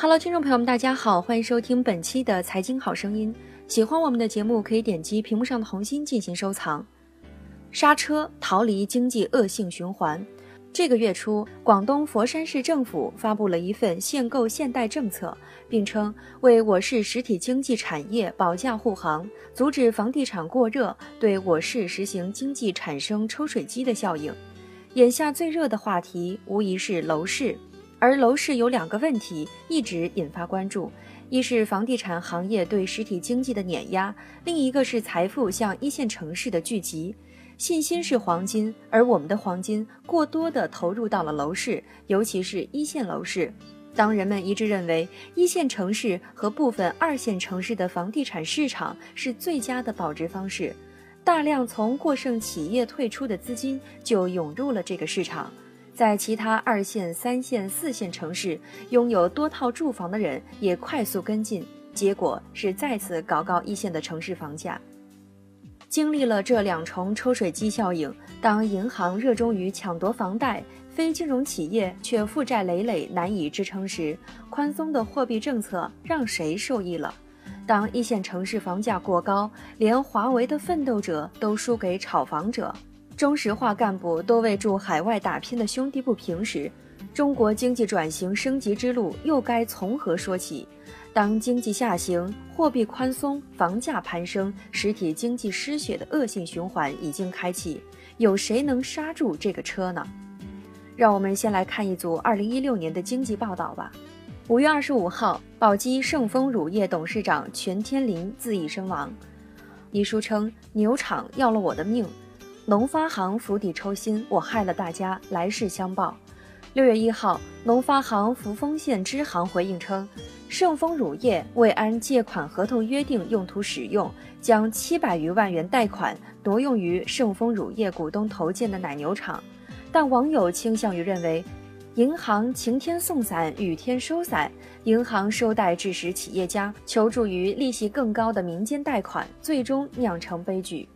Hello，听众朋友们，大家好，欢迎收听本期的财经好声音。喜欢我们的节目，可以点击屏幕上的红心进行收藏。刹车，逃离经济恶性循环。这个月初，广东佛山市政府发布了一份限购限贷政策，并称为我市实体经济产业保驾护航，阻止房地产过热，对我市实行经济产生抽水机的效应。眼下最热的话题无疑是楼市。而楼市有两个问题一直引发关注，一是房地产行业对实体经济的碾压，另一个是财富向一线城市的聚集。信心是黄金，而我们的黄金过多的投入到了楼市，尤其是一线楼市。当人们一致认为一线城市和部分二线城市的房地产市场是最佳的保值方式，大量从过剩企业退出的资金就涌入了这个市场。在其他二线、三线、四线城市拥有多套住房的人也快速跟进，结果是再次搞高一线的城市房价。经历了这两重抽水机效应，当银行热衷于抢夺房贷，非金融企业却负债累累难以支撑时，宽松的货币政策让谁受益了？当一线城市房价过高，连华为的奋斗者都输给炒房者。中石化干部都为驻海外打拼的兄弟不平时，中国经济转型升级之路又该从何说起？当经济下行、货币宽松、房价攀升、实体经济失血的恶性循环已经开启，有谁能刹住这个车呢？让我们先来看一组2016年的经济报道吧。5月25号，宝鸡盛丰乳业董事长全天林自缢身亡。遗书称：“牛场要了我的命。”农发行釜底抽薪，我害了大家，来世相报。六月一号，农发行扶风县支行回应称，盛丰乳业未按借款合同约定用途使用，将七百余万元贷款挪用于盛丰乳业股东投建的奶牛场。但网友倾向于认为，银行晴天送伞，雨天收伞，银行收贷致使企业家求助于利息更高的民间贷款，最终酿成悲剧。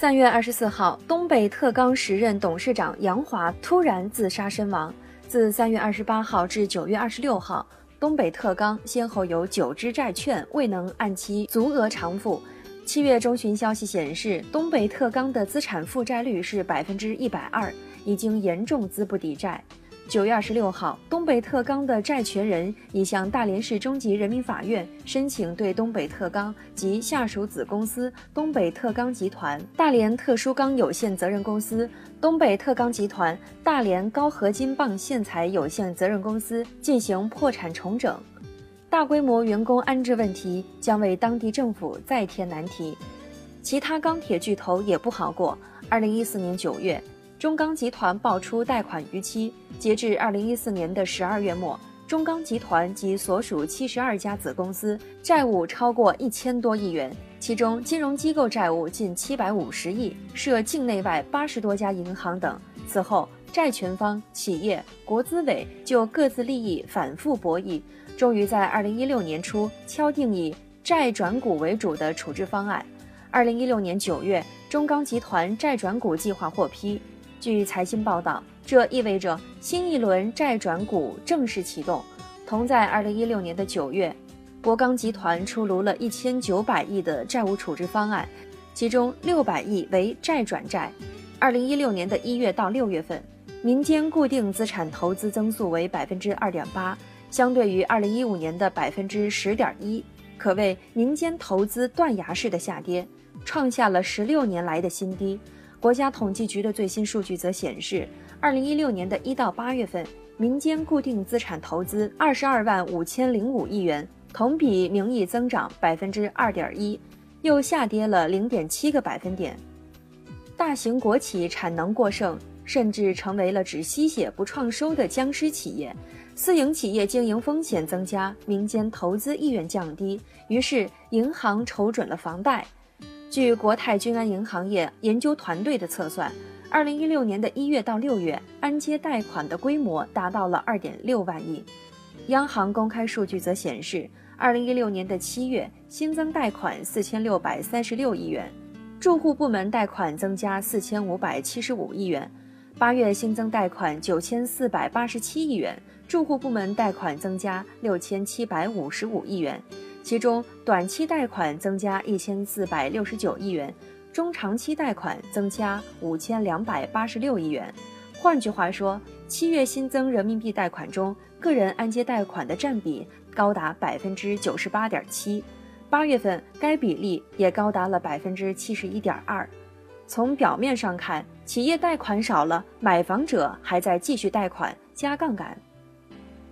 三月二十四号，东北特钢时任董事长杨华突然自杀身亡。自三月二十八号至九月二十六号，东北特钢先后有九只债券未能按期足额偿付。七月中旬消息显示，东北特钢的资产负债率是百分之一百二，已经严重资不抵债。九月二十六号，东北特钢的债权人已向大连市中级人民法院申请对东北特钢及下属子公司东北特钢集团、大连特殊钢有限责任公司、东北特钢集团、大连高合金棒线材有限责任公司进行破产重整。大规模员工安置问题将为当地政府再添难题。其他钢铁巨头也不好过。二零一四年九月。中钢集团爆出贷款逾期，截至二零一四年的十二月末，中钢集团及所属七十二家子公司债务超过一千多亿元，其中金融机构债务近七百五十亿，涉境内外八十多家银行等。此后，债权方、企业、国资委就各自利益反复博弈，终于在二零一六年初敲定以债转股为主的处置方案。二零一六年九月，中钢集团债转股计划获批。据财新报道，这意味着新一轮债转股正式启动。同在二零一六年的九月，博钢集团出炉了一千九百亿的债务处置方案，其中六百亿为债转债。二零一六年的一月到六月份，民间固定资产投资增速为百分之二点八，相对于二零一五年的百分之十点一，可谓民间投资断崖式的下跌，创下了十六年来的新低。国家统计局的最新数据则显示，二零一六年的一到八月份，民间固定资产投资二十二万五千零五亿元，同比名义增长百分之二点一，又下跌了零点七个百分点。大型国企产能过剩，甚至成为了只吸血不创收的僵尸企业。私营企业经营风险增加，民间投资意愿降低，于是银行瞅准了房贷。据国泰君安银行业研究团队的测算，二零一六年的一月到六月，按揭贷款的规模达到了二点六万亿。央行公开数据则显示，二零一六年的七月新增贷款四千六百三十六亿元，住户部门贷款增加四千五百七十五亿元，八月新增贷款九千四百八十七亿元，住户部门贷款增加六千七百五十五亿元，其中短期贷款增加一千四百六十九亿元，中长期贷款增加五千两百八十六亿元。换句话说，七月新增人民币贷款中，个人按揭贷款的占比高达百分之九十八点七，八月份该比例也高达了百分之七十一点二。从表面上看，企业贷款少了，买房者还在继续贷款加杠杆。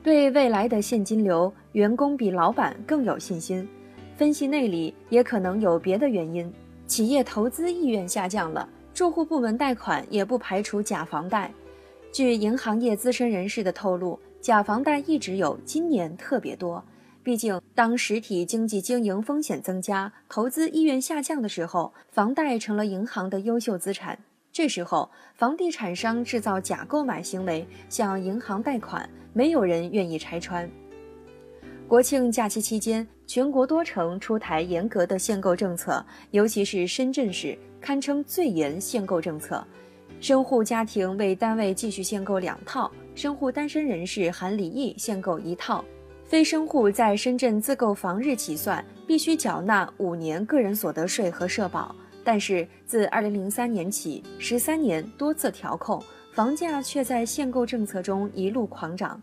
对未来的现金流，员工比老板更有信心。分析内里也可能有别的原因，企业投资意愿下降了，住户部门贷款也不排除假房贷。据银行业资深人士的透露，假房贷一直有，今年特别多。毕竟，当实体经济经营风险增加、投资意愿下降的时候，房贷成了银行的优秀资产。这时候，房地产商制造假购买行为，向银行贷款，没有人愿意拆穿。国庆假期期间，全国多城出台严格的限购政策，尤其是深圳市堪称最严限购政策。生户家庭为单位继续限购两套，生户单身人士含离异限购一套。非生户在深圳自购房日起算，必须缴纳五年个人所得税和社保。但是自二零零三年起，十三年多次调控，房价却在限购政策中一路狂涨。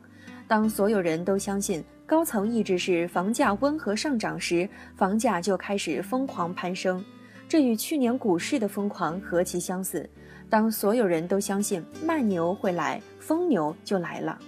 当所有人都相信高层意志是房价温和上涨时，房价就开始疯狂攀升。这与去年股市的疯狂何其相似！当所有人都相信慢牛会来，疯牛就来了。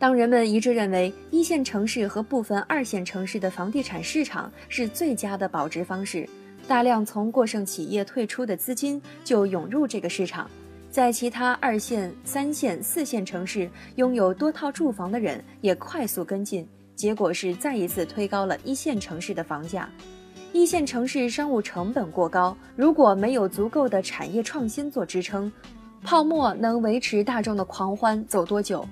当人们一致认为一线城市和部分二线城市的房地产市场是最佳的保值方式，大量从过剩企业退出的资金就涌入这个市场，在其他二线、三线、四线城市拥有多套住房的人也快速跟进，结果是再一次推高了一线城市的房价。一线城市商务成本过高，如果没有足够的产业创新做支撑，泡沫能维持大众的狂欢走多久？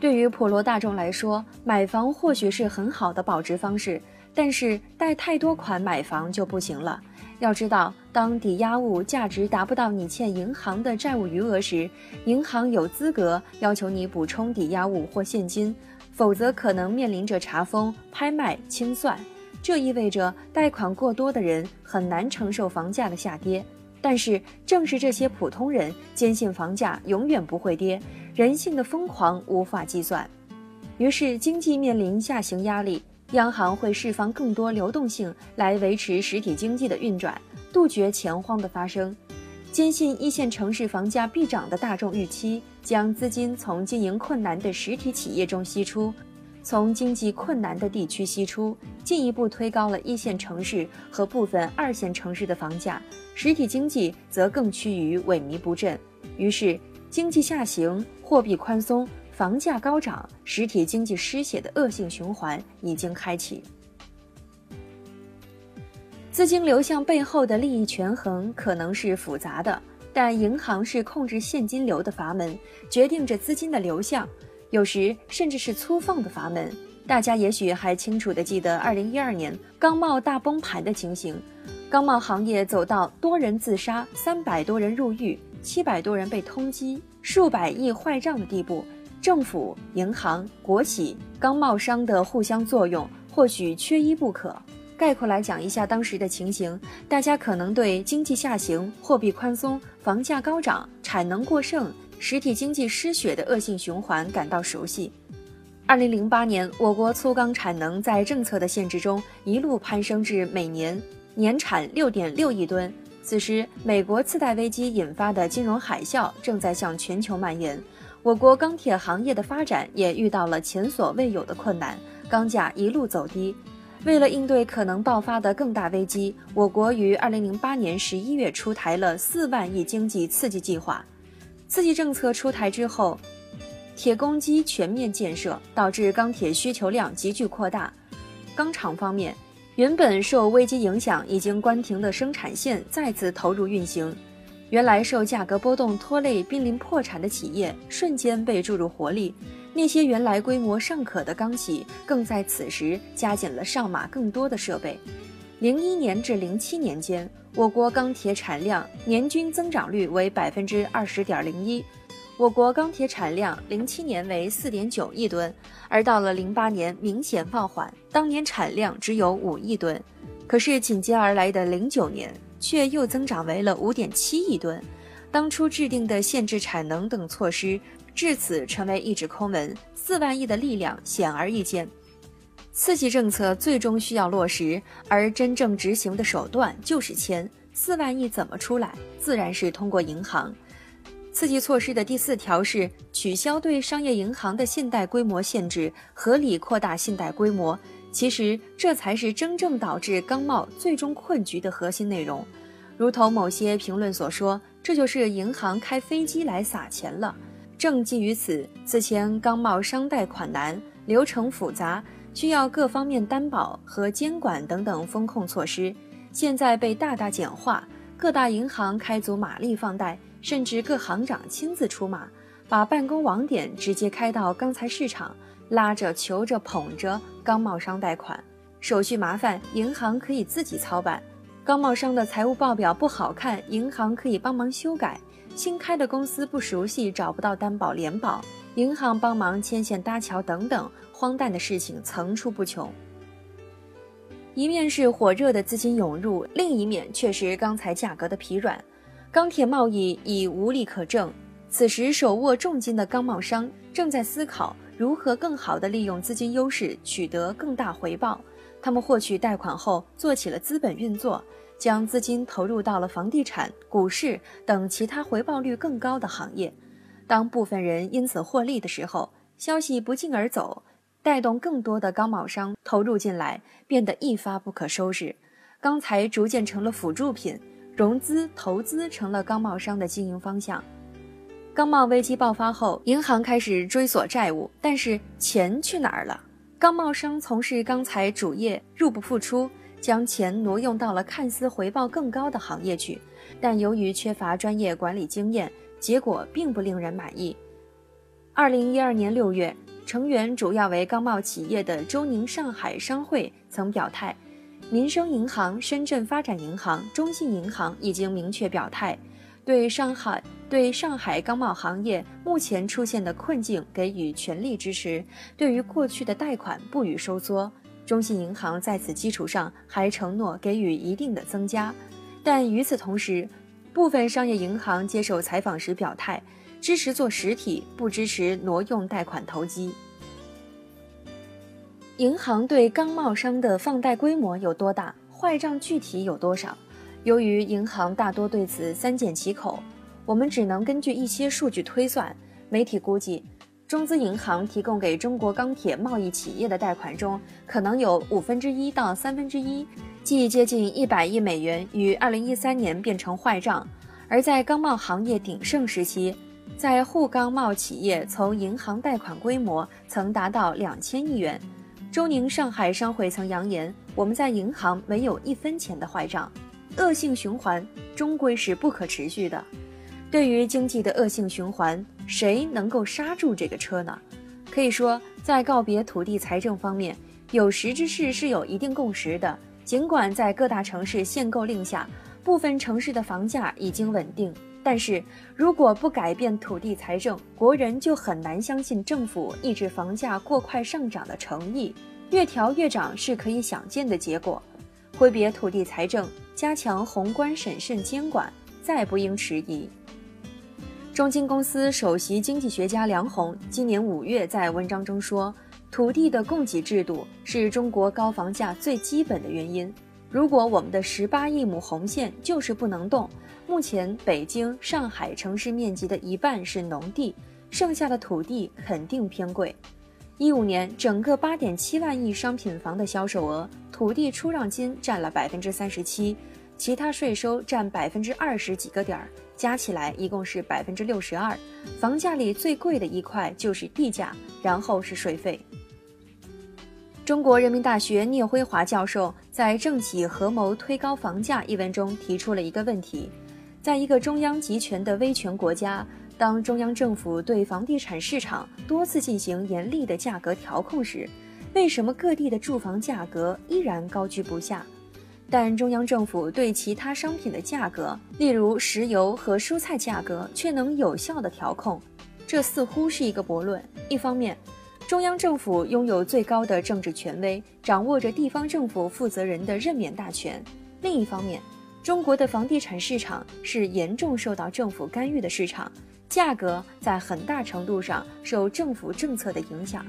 对于普罗大众来说，买房或许是很好的保值方式，但是贷太多款买房就不行了。要知道，当抵押物价值达不到你欠银行的债务余额时，银行有资格要求你补充抵押物或现金，否则可能面临着查封、拍卖、清算。这意味着贷款过多的人很难承受房价的下跌。但是，正是这些普通人坚信房价永远不会跌。人性的疯狂无法计算，于是经济面临下行压力，央行会释放更多流动性来维持实体经济的运转，杜绝钱荒的发生。坚信一线城市房价必涨的大众预期，将资金从经营困难的实体企业中吸出，从经济困难的地区吸出，进一步推高了一线城市和部分二线城市的房价，实体经济则更趋于萎靡不振。于是。经济下行、货币宽松、房价高涨、实体经济失血的恶性循环已经开启。资金流向背后的利益权衡可能是复杂的，但银行是控制现金流的阀门，决定着资金的流向，有时甚至是粗放的阀门。大家也许还清楚地记得2012年钢贸大崩盘的情形，钢贸行业走到多人自杀、三百多人入狱。七百多人被通缉，数百亿坏账的地步，政府、银行、国企、钢贸商的互相作用，或许缺一不可。概括来讲一下当时的情形，大家可能对经济下行、货币宽松、房价高涨、产能过剩、实体经济失血的恶性循环感到熟悉。二零零八年，我国粗钢产能在政策的限制中一路攀升至每年年产六点六亿吨。此时，美国次贷危机引发的金融海啸正在向全球蔓延，我国钢铁行业的发展也遇到了前所未有的困难，钢价一路走低。为了应对可能爆发的更大危机，我国于二零零八年十一月出台了四万亿经济刺激计划。刺激政策出台之后，铁公鸡全面建设，导致钢铁需求量急剧扩大。钢厂方面。原本受危机影响已经关停的生产线再次投入运行，原来受价格波动拖累、濒临破产的企业瞬间被注入活力，那些原来规模尚可的钢企更在此时加紧了上马更多的设备。零一年至零七年间，我国钢铁产量年均增长率为百分之二十点零一，我国钢铁产量零七年为四点九亿吨，而到了零八年明显放缓，当年产量只有五亿吨。可是紧接而来的零九年却又增长为了五点七亿吨。当初制定的限制产能等措施，至此成为一纸空文。四万亿的力量显而易见，刺激政策最终需要落实，而真正执行的手段就是钱。四万亿怎么出来？自然是通过银行。刺激措施的第四条是取消对商业银行的信贷规模限制，合理扩大信贷规模。其实这才是真正导致钢贸最终困局的核心内容。如同某些评论所说，这就是银行开飞机来撒钱了。正基于此，此前钢贸商贷款难、流程复杂，需要各方面担保和监管等等风控措施，现在被大大简化。各大银行开足马力放贷，甚至各行长亲自出马，把办公网点直接开到钢材市场。拉着、求着、捧着钢贸商贷款，手续麻烦，银行可以自己操办；钢贸商的财务报表不好看，银行可以帮忙修改；新开的公司不熟悉，找不到担保联保，银行帮忙牵线搭桥等等，荒诞的事情层出不穷。一面是火热的资金涌入，另一面却是钢材价格的疲软，钢铁贸易已无利可挣。此时，手握重金的钢贸商正在思考。如何更好地利用资金优势取得更大回报？他们获取贷款后做起了资本运作，将资金投入到了房地产、股市等其他回报率更高的行业。当部分人因此获利的时候，消息不胫而走，带动更多的钢贸商投入进来，变得一发不可收拾。钢材逐渐成了辅助品，融资投资成了钢贸商的经营方向。钢贸危机爆发后，银行开始追索债务，但是钱去哪儿了？钢贸商从事钢材主业，入不敷出，将钱挪用到了看似回报更高的行业去，但由于缺乏专业管理经验，结果并不令人满意。二零一二年六月，成员主要为钢贸企业的周宁上海商会曾表态，民生银行、深圳发展银行、中信银行已经明确表态。对上海对上海钢贸行业目前出现的困境给予全力支持，对于过去的贷款不予收缩。中信银行在此基础上还承诺给予一定的增加，但与此同时，部分商业银行接受采访时表态，支持做实体，不支持挪用贷款投机。银行对钢贸商的放贷规模有多大？坏账具体有多少？由于银行大多对此三缄其口，我们只能根据一些数据推算。媒体估计，中资银行提供给中国钢铁贸易企业的贷款中，可能有五分之一到三分之一，即接近一百亿美元，于二零一三年变成坏账。而在钢贸行业鼎盛时期，在沪钢贸企业从银行贷款规模曾达到两千亿元。周宁上海商会曾扬言：“我们在银行没有一分钱的坏账。”恶性循环终归是不可持续的。对于经济的恶性循环，谁能够刹住这个车呢？可以说，在告别土地财政方面，有识之士是有一定共识的。尽管在各大城市限购令下，部分城市的房价已经稳定，但是如果不改变土地财政，国人就很难相信政府抑制房价过快上涨的诚意。越调越涨是可以想见的结果。挥别土地财政。加强宏观审慎监管，再不应迟疑。中金公司首席经济学家梁红今年五月在文章中说：“土地的供给制度是中国高房价最基本的原因。如果我们的十八亿亩红线就是不能动，目前北京、上海城市面积的一半是农地，剩下的土地肯定偏贵。一五年整个八点七万亿商品房的销售额，土地出让金占了百分之三十七。”其他税收占百分之二十几个点儿，加起来一共是百分之六十二。房价里最贵的一块就是地价，然后是税费。中国人民大学聂辉华教授在《政企合谋推高房价》一文中提出了一个问题：在一个中央集权的威权国家，当中央政府对房地产市场多次进行严厉的价格调控时，为什么各地的住房价格依然高居不下？但中央政府对其他商品的价格，例如石油和蔬菜价格，却能有效的调控。这似乎是一个驳论。一方面，中央政府拥有最高的政治权威，掌握着地方政府负责人的任免大权；另一方面，中国的房地产市场是严重受到政府干预的市场，价格在很大程度上受政府政策的影响。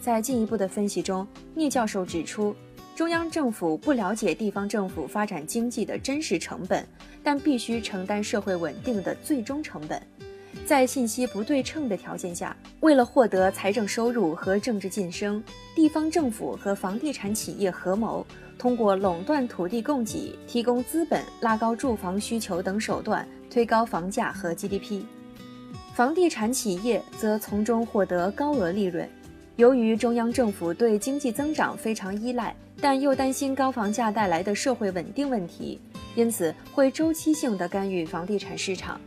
在进一步的分析中，聂教授指出，中央政府不了解地方政府发展经济的真实成本，但必须承担社会稳定的最终成本。在信息不对称的条件下，为了获得财政收入和政治晋升，地方政府和房地产企业合谋，通过垄断土地供给、提供资本、拉高住房需求等手段，推高房价和 GDP。房地产企业则从中获得高额利润。由于中央政府对经济增长非常依赖，但又担心高房价带来的社会稳定问题，因此会周期性的干预房地产市场。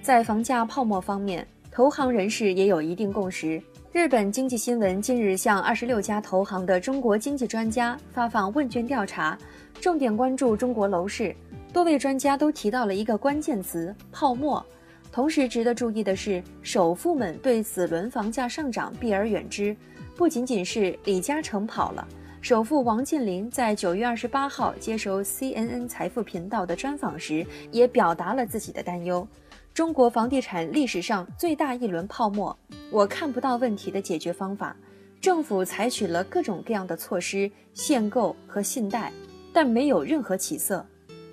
在房价泡沫方面，投行人士也有一定共识。日本经济新闻近日向二十六家投行的中国经济专家发放问卷调查，重点关注中国楼市。多位专家都提到了一个关键词“泡沫”。同时值得注意的是，首富们对此轮房价上涨避而远之。不仅仅是李嘉诚跑了，首富王健林在九月二十八号接受 CNN 财富频道的专访时，也表达了自己的担忧。中国房地产历史上最大一轮泡沫，我看不到问题的解决方法。政府采取了各种各样的措施，限购和信贷，但没有任何起色。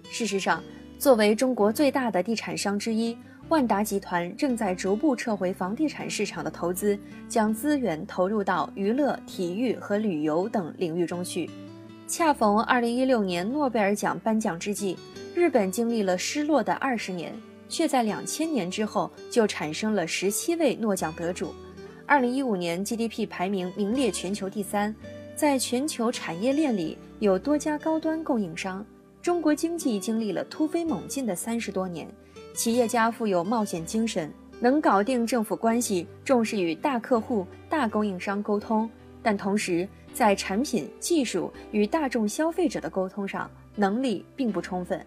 事实上，作为中国最大的地产商之一，万达集团正在逐步撤回房地产市场的投资，将资源投入到娱乐、体育和旅游等领域中去。恰逢2016年诺贝尔奖颁奖之际，日本经历了失落的二十年。却在两千年之后就产生了十七位诺奖得主。二零一五年 GDP 排名名列全球第三，在全球产业链里有多家高端供应商。中国经济经历了突飞猛进的三十多年，企业家富有冒险精神，能搞定政府关系，重视与大客户、大供应商沟通，但同时在产品、技术与大众消费者的沟通上能力并不充分。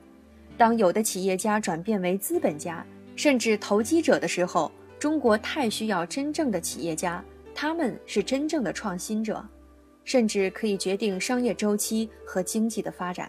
当有的企业家转变为资本家，甚至投机者的时候，中国太需要真正的企业家，他们是真正的创新者，甚至可以决定商业周期和经济的发展。